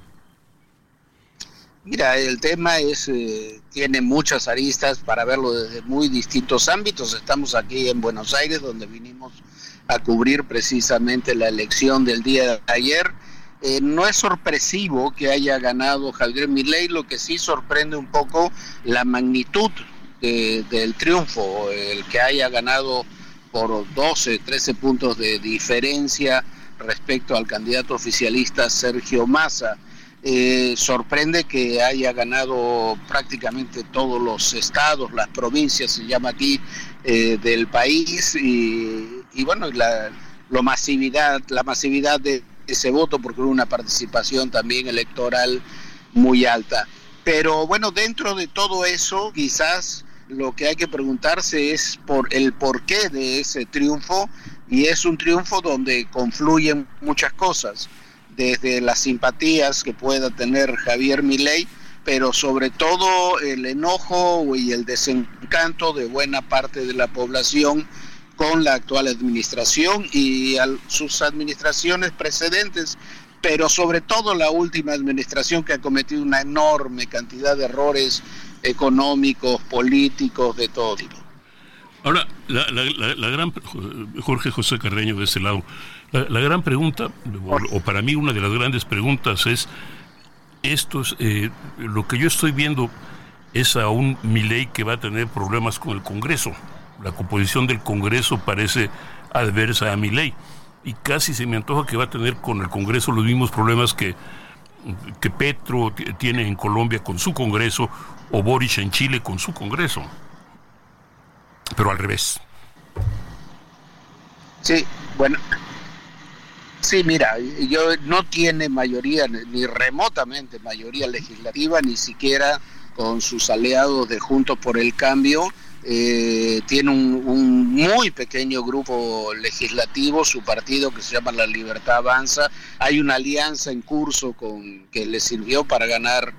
Mira, el tema es tiene muchas aristas para verlo desde muy distintos ámbitos. Estamos aquí en Buenos Aires, donde vinimos a cubrir precisamente la elección del día de ayer eh, no es sorpresivo que haya ganado Javier Milei, lo que sí sorprende un poco la magnitud del triunfo, el que haya ganado por 12, 13 puntos de diferencia respecto al candidato oficialista Sergio Massa. Eh, sorprende que haya ganado prácticamente todos los estados, las provincias, se llama aquí, eh, del país y, bueno, masividad, la masividad de ese voto porque hubo una participación también electoral muy alta. Pero bueno, dentro de todo eso, quizás lo que hay que preguntarse es por el porqué de ese triunfo y es un triunfo donde confluyen muchas cosas, desde las simpatías que pueda tener Javier Milei, pero sobre todo el enojo y el desencanto de buena parte de la población con la actual administración y sus administraciones precedentes, pero sobre todo la última administración que ha cometido una enorme cantidad de errores económicos, políticos, de todo tipo. Ahora, la, gran, Jorge José Carreño de ese lado, la, gran pregunta, o, para mí una de las grandes preguntas es, esto es, eh, lo que yo estoy viendo es a un Milei que va a tener problemas con el Congreso la composición del Congreso parece adversa a mi ley. Y casi se me antoja que va a tener con el Congreso los mismos problemas que, que Petro tiene en Colombia con su Congreso o Boris en Chile con su Congreso. Pero al revés. Sí, bueno. Sí, mira, yo no tiene mayoría, ni remotamente mayoría legislativa, ni siquiera con sus aliados de Juntos por el Cambio, eh, tiene un, muy pequeño grupo legislativo, su partido que se llama La Libertad Avanza. Hay una alianza en curso con que le sirvió para ganar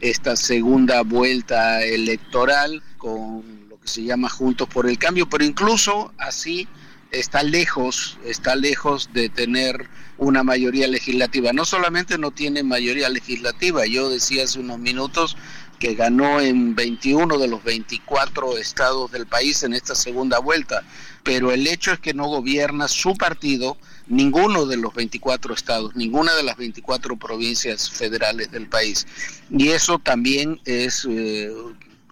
esta segunda vuelta electoral con lo que se llama Juntos por el Cambio, pero incluso así está lejos, está lejos de tener una mayoría legislativa. No solamente no tiene mayoría legislativa, yo decía hace unos minutos, que ganó en 21 de los 24 estados del país en esta segunda vuelta, pero el hecho es que no gobierna su partido ninguno de los 24 estados, ninguna de las 24 provincias federales del país. Y eso también es eh,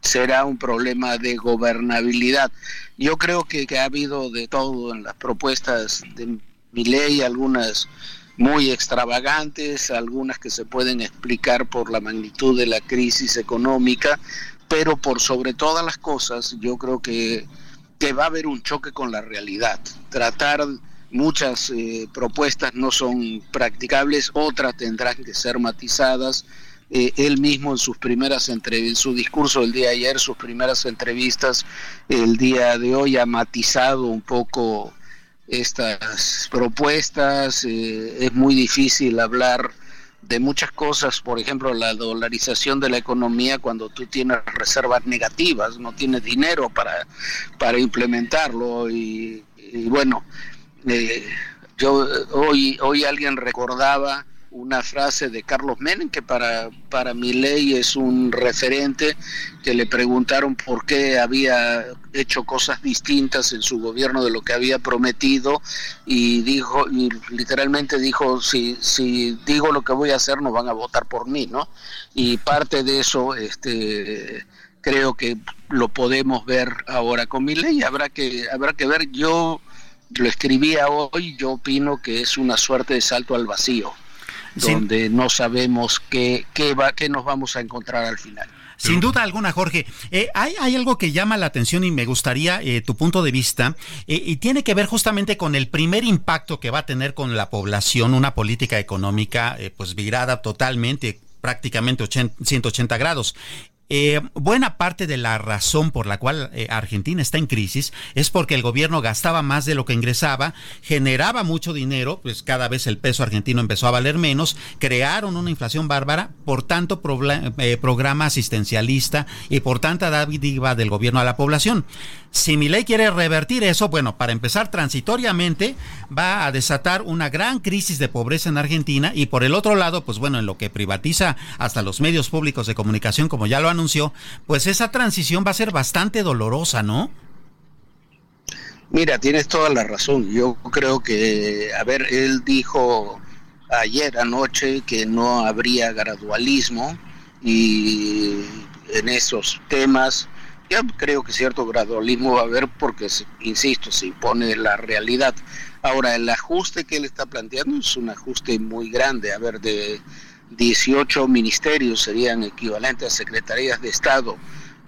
será un problema de gobernabilidad. Yo creo que, que ha habido de todo en las propuestas de mi ley, algunas muy extravagantes, algunas que se pueden explicar por la magnitud de la crisis económica, pero por sobre todas las cosas yo creo que, que va a haber un choque con la realidad. Tratar muchas eh, propuestas no son practicables, otras tendrán que ser matizadas. Eh, él mismo en sus primeras entrevistas, su discurso del día de ayer, sus primeras entrevistas el día de hoy ha matizado un poco estas propuestas. Eh, es muy difícil hablar de muchas cosas, por ejemplo, la dolarización de la economía cuando tú tienes reservas negativas, no tienes dinero para, para implementarlo. Y, bueno, eh, yo hoy, hoy alguien recordaba una frase de Carlos Menem, que para, para mi ley es un referente, que le preguntaron por qué había hecho cosas distintas en su gobierno de lo que había prometido y dijo, y literalmente dijo, si, si digo lo que voy a hacer, no van a votar por mí, ¿no? Y parte de eso, este creo que lo podemos ver ahora con mi ley, habrá que, habrá que ver, yo lo escribía hoy, yo opino que es una suerte de salto al vacío donde no sabemos qué, qué, va, qué nos vamos a encontrar al final. Sin duda alguna, Jorge. Eh, hay, hay, algo que llama la atención y me gustaría eh, tu punto de vista, eh, y tiene que ver justamente con el primer impacto que va a tener con la población una política económica pues virada totalmente, prácticamente 180 grados. Eh, buena parte de la razón por la cual eh, Argentina está en crisis es porque el gobierno gastaba más de lo que ingresaba, generaba mucho dinero, pues cada vez el peso argentino empezó a valer menos, crearon una inflación bárbara, por tanto eh, programa asistencialista y por tanta dádiva del gobierno a la población. Si mi ley quiere revertir eso, bueno, para empezar transitoriamente va a desatar una gran crisis de pobreza en Argentina y por el otro lado, pues bueno, en lo que privatiza hasta los medios públicos de comunicación, como ya lo anunció, pues esa transición va a ser bastante dolorosa, ¿no? Mira, tienes toda la razón. Yo creo que, a ver, él dijo ayer anoche que no habría gradualismo y en esos temas yo creo que cierto gradualismo va a haber porque, insisto, se impone la realidad. Ahora, el ajuste que él está planteando es un ajuste muy grande. A ver, de 18 ministerios serían equivalentes a secretarías de Estado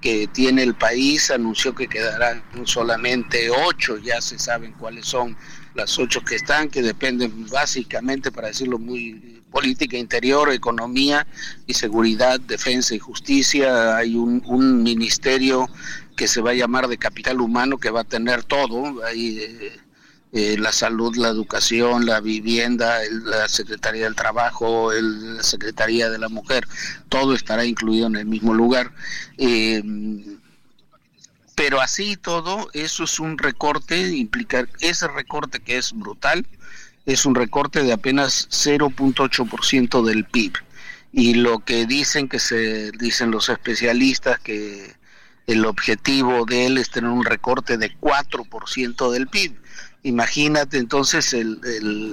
que tiene el país, anunció que quedarán solamente 8, ya se saben cuáles son las 8 que están, que dependen básicamente, para decirlo muy política interior, economía y seguridad, defensa y justicia. Hay un, ministerio que se va a llamar de capital humano que va a tener todo. Hay eh, la salud, la educación, la vivienda, la Secretaría del Trabajo, la Secretaría de la Mujer, todo estará incluido en el mismo lugar. Eh, pero así todo, eso es un recorte, implicar ese recorte que es brutal, es un recorte de apenas 0.8% del PIB. Y lo que dicen que se dicen los especialistas que el objetivo de él es tener un recorte de 4% del PIB. Imagínate entonces el,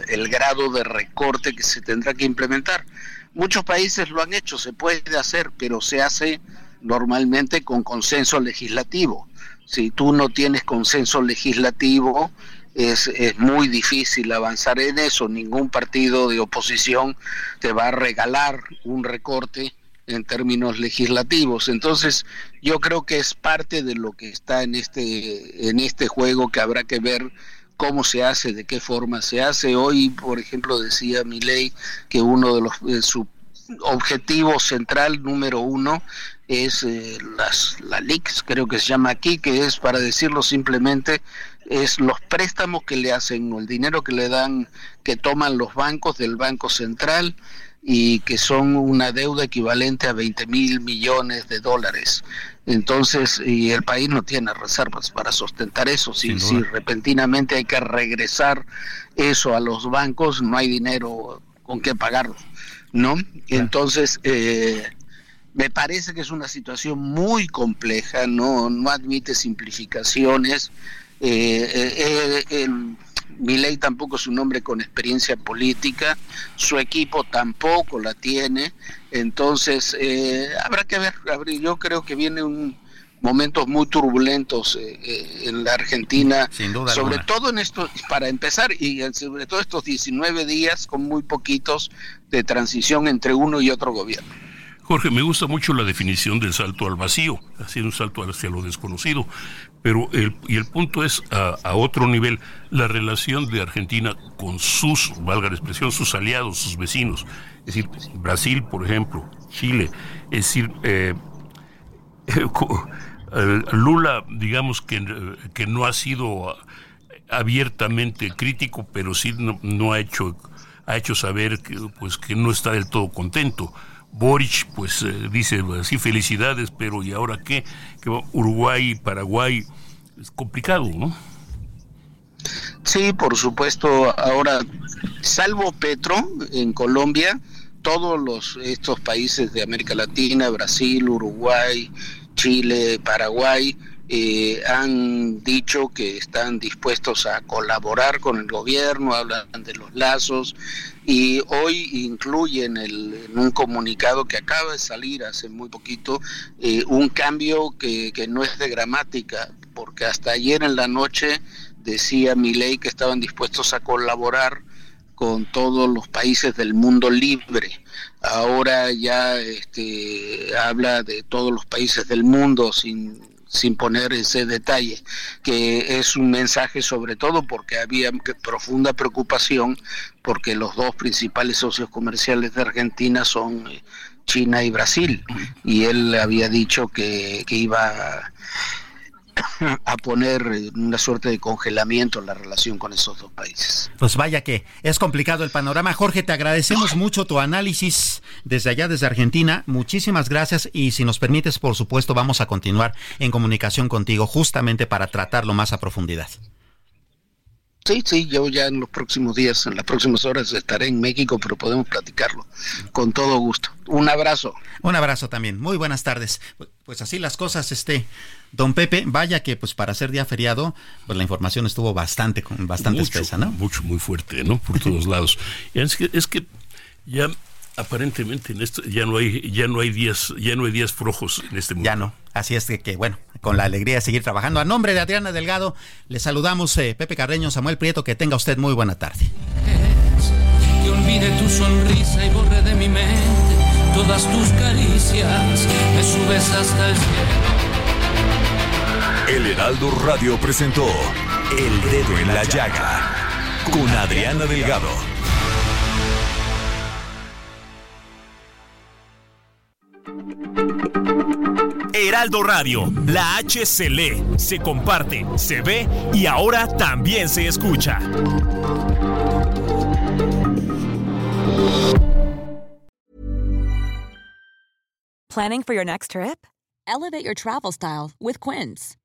el, grado de recorte que se tendrá que implementar. Muchos países lo han hecho, se puede hacer, pero se hace normalmente con consenso legislativo. Si tú no tienes consenso legislativo, es, es, muy difícil avanzar en eso. Ningún partido de oposición te va a regalar un recorte en términos legislativos. Entonces, yo creo que es parte de lo que está en este en este juego que habrá que ver cómo se hace, de qué forma se hace. Hoy, por ejemplo, decía mi ley que uno de los de su objetivo central número uno es eh, las la LICS, creo que se llama aquí, que es para decirlo simplemente es los préstamos que le hacen o el dinero que le dan, que toman los bancos del Banco Central y que son una deuda equivalente a 20 mil millones de dólares. Entonces, y el país no tiene reservas para sustentar eso. Si, si repentinamente hay que regresar eso a los bancos, no hay dinero con qué pagarlo, ¿no? Entonces, eh, me parece que es una situación muy compleja, no, no admite simplificaciones. Eh, eh, eh ley tampoco es un hombre con experiencia política, su equipo tampoco la tiene, entonces eh, habrá que ver, yo creo que viene un momentos muy turbulentos en la Argentina, sobre todo en esto, para empezar, y sobre todo estos 19 días con muy poquitos de transición entre uno y otro gobierno. Jorge, me gusta mucho la definición del salto al vacío, hacer un salto hacia lo desconocido, pero el, y el punto es a, otro nivel, la relación de Argentina con sus, valga la expresión, sus aliados, sus vecinos, es decir, Brasil, por ejemplo, Chile, es decir, eh, eh, Lula, digamos que, que no ha sido abiertamente crítico, pero sí no ha hecho ha hecho saber que, pues, que no está del todo contento. Boric pues eh, dice así felicidades, pero ¿y ahora qué? Uruguay, Paraguay, es complicado, ¿no? Sí, por supuesto. Ahora, salvo Petro en Colombia, todos los estos países de América Latina, Brasil, Uruguay, Chile, Paraguay, eh, han dicho que están dispuestos a colaborar con el gobierno, hablan de los lazos y hoy incluyen el, en un comunicado que acaba de salir hace muy poquito eh, un cambio que, que no es de gramática, porque hasta ayer en la noche decía mi ley que estaban dispuestos a colaborar con todos los países del mundo libre. Ahora ya este, habla de todos los países del mundo sin sin poner ese detalle, que es un mensaje sobre todo porque había profunda preocupación porque los dos principales socios comerciales de Argentina son eh, China y Brasil. Y él había dicho que, que iba a poner una suerte de congelamiento en la relación con esos dos países. Pues vaya que es complicado el panorama. Jorge, te agradecemos mucho tu análisis desde allá, desde Argentina. Muchísimas gracias y si nos permites, por supuesto, vamos a continuar en comunicación contigo justamente para tratarlo más a profundidad. Sí, sí, yo ya en los próximos días, en las próximas horas estaré en México, pero podemos platicarlo con todo gusto. Un abrazo. Un abrazo también. Muy buenas tardes. Pues así las cosas, este, don Pepe, vaya que pues para ser día feriado, pues la información estuvo bastante, bastante espesa, ¿no? Mucho, muy fuerte, ¿no? Por todos lados. Es que, es que ya aparentemente en esto ya no hay ya no hay días ya no hay días flojos en este mundo. Ya no. Así es que, bueno, con la alegría de seguir trabajando. A nombre de Adriana Delgado, le saludamos eh, Pepe Carreño, Samuel Prieto, que tenga usted muy buena tarde. Que olvide tu sonrisa y borre de mi mente todas tus caricias, me subes hasta el cielo. El Heraldo Radio presentó El Dedo en la Llaga con Adriana Delgado. Heraldo Radio, la H se lee, se comparte, se ve y ahora también se escucha. Planning for your next trip? Elevate your travel style with Quince.